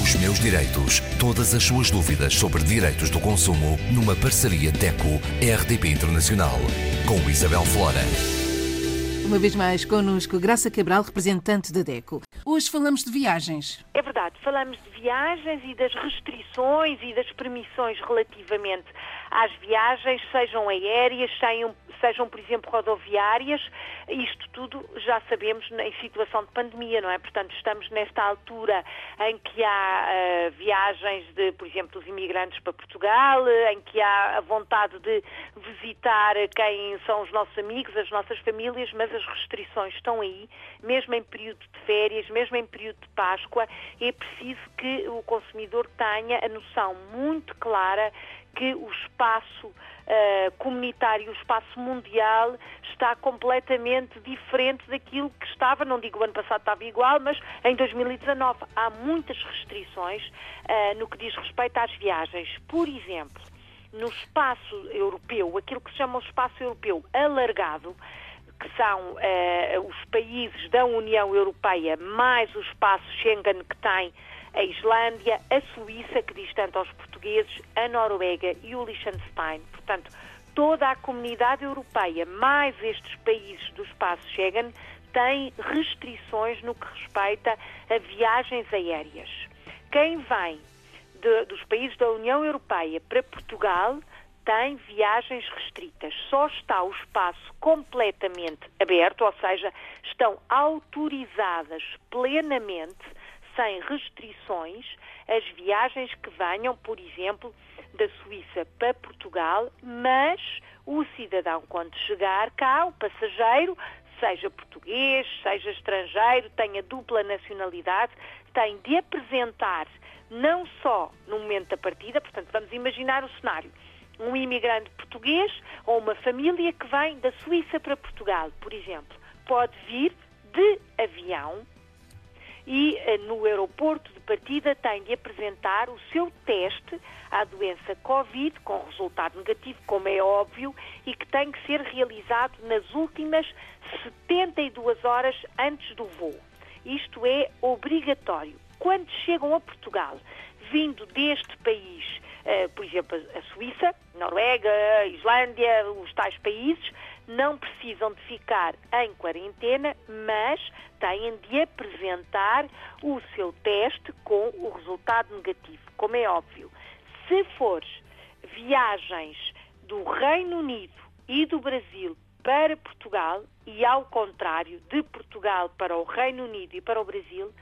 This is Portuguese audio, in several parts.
Os meus direitos. Todas as suas dúvidas sobre direitos do consumo numa parceria DECO-RDP Internacional. Com Isabel Flora. Uma vez mais connosco, Graça Cabral, representante da DECO. Hoje falamos de viagens. É verdade, falamos de viagens e das restrições e das permissões relativamente às viagens, sejam aéreas, sejam, sejam, por exemplo, rodoviárias. Isto tudo já sabemos em situação de pandemia, não é? Portanto, estamos nesta altura em que há uh, viagens de, por exemplo, dos imigrantes para Portugal, em que há a vontade de visitar quem são os nossos amigos, as nossas famílias, mas as restrições estão aí, mesmo em período de férias, mesmo em período de Páscoa, é preciso que o consumidor tenha a noção muito clara que o espaço uh, comunitário, o espaço mundial está completamente diferente daquilo que estava, não digo o ano passado estava igual, mas em 2019 há muitas restrições uh, no que diz respeito às viagens. Por exemplo, no espaço europeu, aquilo que se chama o espaço europeu alargado, que são uh, os países da União Europeia mais o espaço Schengen que tem a Islândia, a Suíça, que diz tanto aos portugueses, a Noruega e o Liechtenstein. Portanto, toda a comunidade europeia, mais estes países do espaço Schengen, têm restrições no que respeita a viagens aéreas. Quem vem de, dos países da União Europeia para Portugal tem viagens restritas. Só está o espaço completamente aberto, ou seja, estão autorizadas plenamente sem restrições as viagens que venham, por exemplo, da Suíça para Portugal, mas o cidadão, quando chegar cá, o passageiro, seja português, seja estrangeiro, tenha dupla nacionalidade, tem de apresentar não só no momento da partida, portanto, vamos imaginar o cenário, um imigrante português ou uma família que vem da Suíça para Portugal, por exemplo, pode vir de avião e eh, no aeroporto de partida tem de apresentar o seu teste à doença Covid, com resultado negativo, como é óbvio, e que tem que ser realizado nas últimas 72 horas antes do voo. Isto é obrigatório. Quando chegam a Portugal, vindo deste país, por exemplo, a Suíça, Noruega, Islândia, os tais países, não precisam de ficar em quarentena, mas têm de apresentar o seu teste com o resultado negativo, como é óbvio. Se for viagens do Reino Unido e do Brasil para Portugal e ao contrário, de Portugal para o Reino Unido e para o Brasil,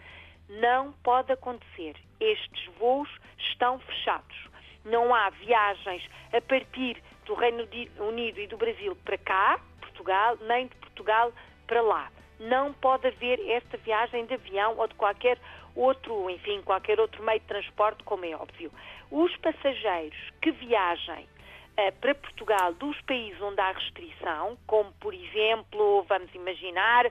não pode acontecer. Estes voos estão fechados. Não há viagens a partir do Reino Unido e do Brasil para cá, Portugal, nem de Portugal para lá. Não pode haver esta viagem de avião ou de qualquer outro, enfim, qualquer outro meio de transporte, como é óbvio. Os passageiros que viajem uh, para Portugal dos países onde há restrição, como por exemplo, vamos imaginar,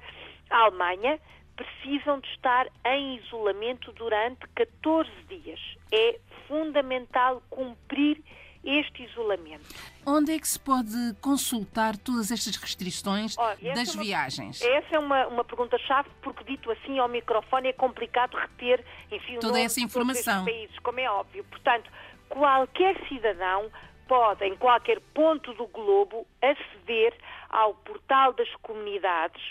a Alemanha, precisam de estar em isolamento durante 14 dias. É fundamental cumprir este isolamento. Onde é que se pode consultar todas estas restrições oh, das é uma, viagens? Essa é uma, uma pergunta-chave, porque dito assim ao microfone é complicado reter, enfim, toda essa informação. países, como é óbvio. Portanto, qualquer cidadão pode, em qualquer ponto do globo, aceder ao portal das comunidades,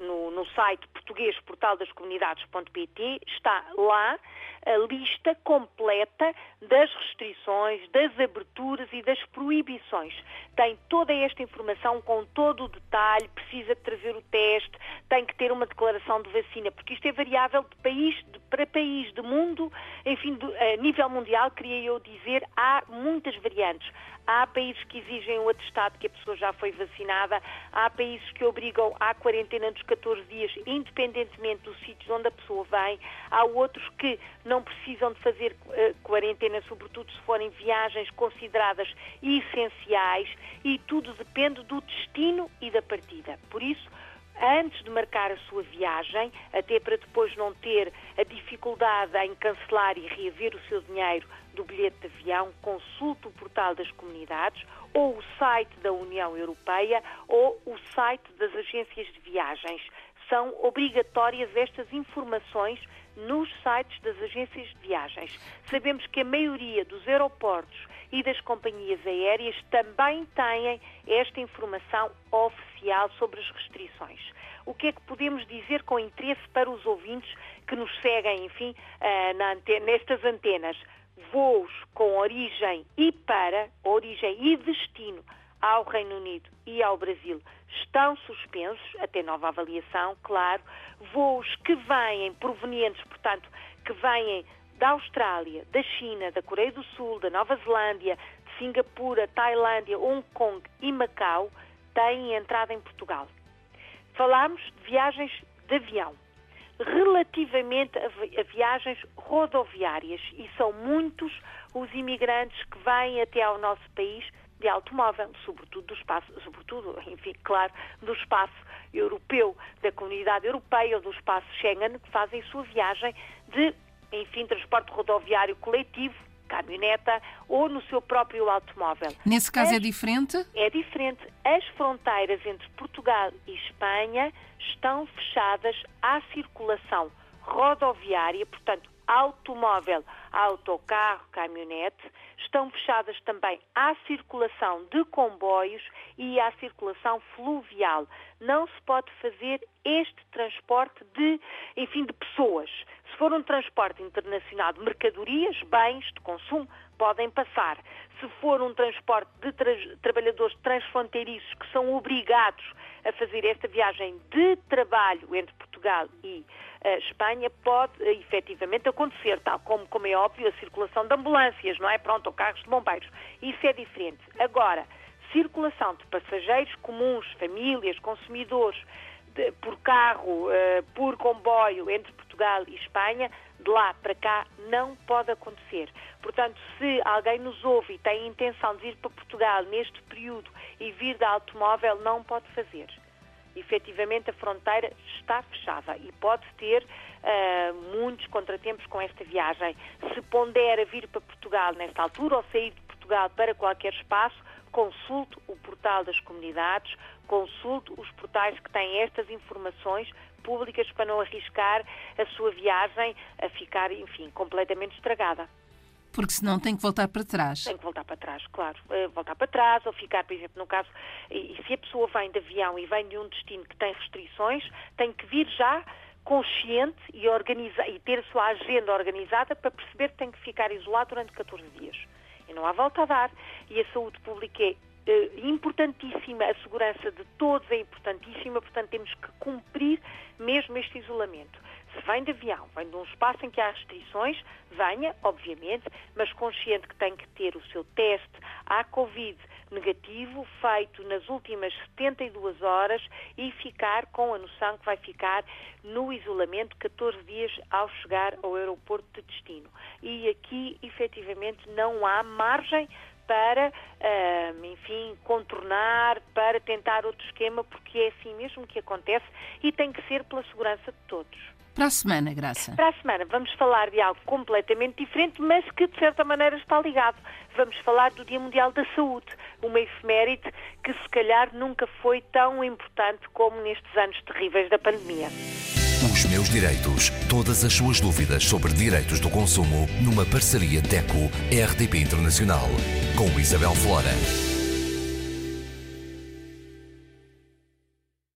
no, no site português portaldascomunidades.pt, está lá a lista completa das restrições, das aberturas e das proibições. Tem toda esta informação com todo o detalhe, precisa trazer o teste, tem que ter uma declaração de vacina, porque isto é variável de país para país, de mundo, enfim, de, a nível mundial, queria eu dizer, há muitas variantes. Há países que exigem o atestado que a pessoa já foi vacinada, há países que obrigam à quarentena dos 14 dias, independentemente dos sítios onde a pessoa vem, há outros que não precisam de fazer uh, quarentena, sobretudo se forem viagens consideradas essenciais, e tudo depende do destino e da partida. Por isso, antes de marcar a sua viagem, até para depois não ter a dificuldade em cancelar e reaver o seu dinheiro do bilhete de avião, consulte o portal das comunidades ou o site da União Europeia ou o site das agências de viagens. São obrigatórias estas informações nos sites das agências de viagens. Sabemos que a maioria dos aeroportos e das companhias aéreas também têm esta informação oficial sobre as restrições. O que é que podemos dizer com interesse para os ouvintes que nos seguem, enfim, uh, antena, nestas antenas? Voos com origem e para, origem e destino ao Reino Unido e ao Brasil estão suspensos, até nova avaliação, claro. Voos que vêm provenientes, portanto, que vêm da Austrália, da China, da Coreia do Sul, da Nova Zelândia, de Singapura, Tailândia, Hong Kong e Macau, têm entrada em Portugal. Falámos de viagens de avião. Relativamente a, viagens rodoviárias, e são muitos os imigrantes que vêm até ao nosso país de automóvel, sobretudo do espaço, sobretudo, enfim, claro, do espaço europeu, da comunidade europeia ou do espaço Schengen, que fazem sua viagem de, enfim, transporte rodoviário coletivo, caminhoneta ou no seu próprio automóvel. Nesse caso As, é diferente? É diferente. As fronteiras entre Portugal e Espanha estão fechadas à circulação rodoviária, portanto, automóvel, autocarro, caminhonete, estão fechadas também à circulação de comboios e à circulação fluvial. Não se pode fazer este transporte de, enfim, de pessoas. Se for um transporte internacional de mercadorias, bens de consumo, podem passar. Se for um transporte de tra trabalhadores transfronteiriços que são obrigados a fazer esta viagem de trabalho entre Portugal e Espanha, pode efetivamente acontecer, tal como, como é óbvio, a circulação de ambulâncias, não é? Pronto, ou carros de bombeiros. Isso é diferente. Agora, circulação de passageiros comuns, famílias, consumidores, de, por carro, uh, por comboio entre Portugal e Espanha, de lá para cá não pode acontecer. Portanto, se alguém nos ouve e tem a intenção de ir para Portugal neste período e vir de automóvel, não pode fazer. Efetivamente, a fronteira está fechada e pode ter uh, muitos contratempos com esta viagem. Se pondera vir para Portugal nesta altura ou sair de Portugal para qualquer espaço, consulte o portal das comunidades, consulte os portais que têm estas informações públicas para não arriscar a sua viagem a ficar, enfim, completamente estragada. Porque senão tem que voltar para trás. Tem que voltar para trás, claro. Uh, voltar para trás ou ficar, por exemplo, no caso, e, se a pessoa vem de avião e vem de um destino que tem restrições, tem que vir já consciente e, organiza, e ter a sua agenda organizada para perceber que tem que ficar isolado durante 14 dias. E não há volta a dar. E a saúde pública é eh, importantíssima, a segurança de todos é importantíssima, portanto temos que cumprir mesmo este isolamento. Se vem de avião, vem de um espaço em que há restrições, venha, obviamente, mas consciente que tem que ter o seu teste à Covid negativo feito nas últimas 72 horas e ficar com a noção que vai ficar no isolamento 14 dias ao chegar ao aeroporto de destino. E aqui, efetivamente, não há margem para, uh, enfim, contornar, para tentar outro esquema, porque é assim mesmo que acontece e tem que ser pela segurança de todos. Para a semana, Graça. Para a semana vamos falar de algo completamente diferente, mas que de certa maneira está ligado. Vamos falar do Dia Mundial da Saúde, uma efeméride que se calhar nunca foi tão importante como nestes anos terríveis da pandemia. Os meus direitos. Todas as suas dúvidas sobre direitos do consumo numa parceria DECO-RDP Internacional com Isabel Flora.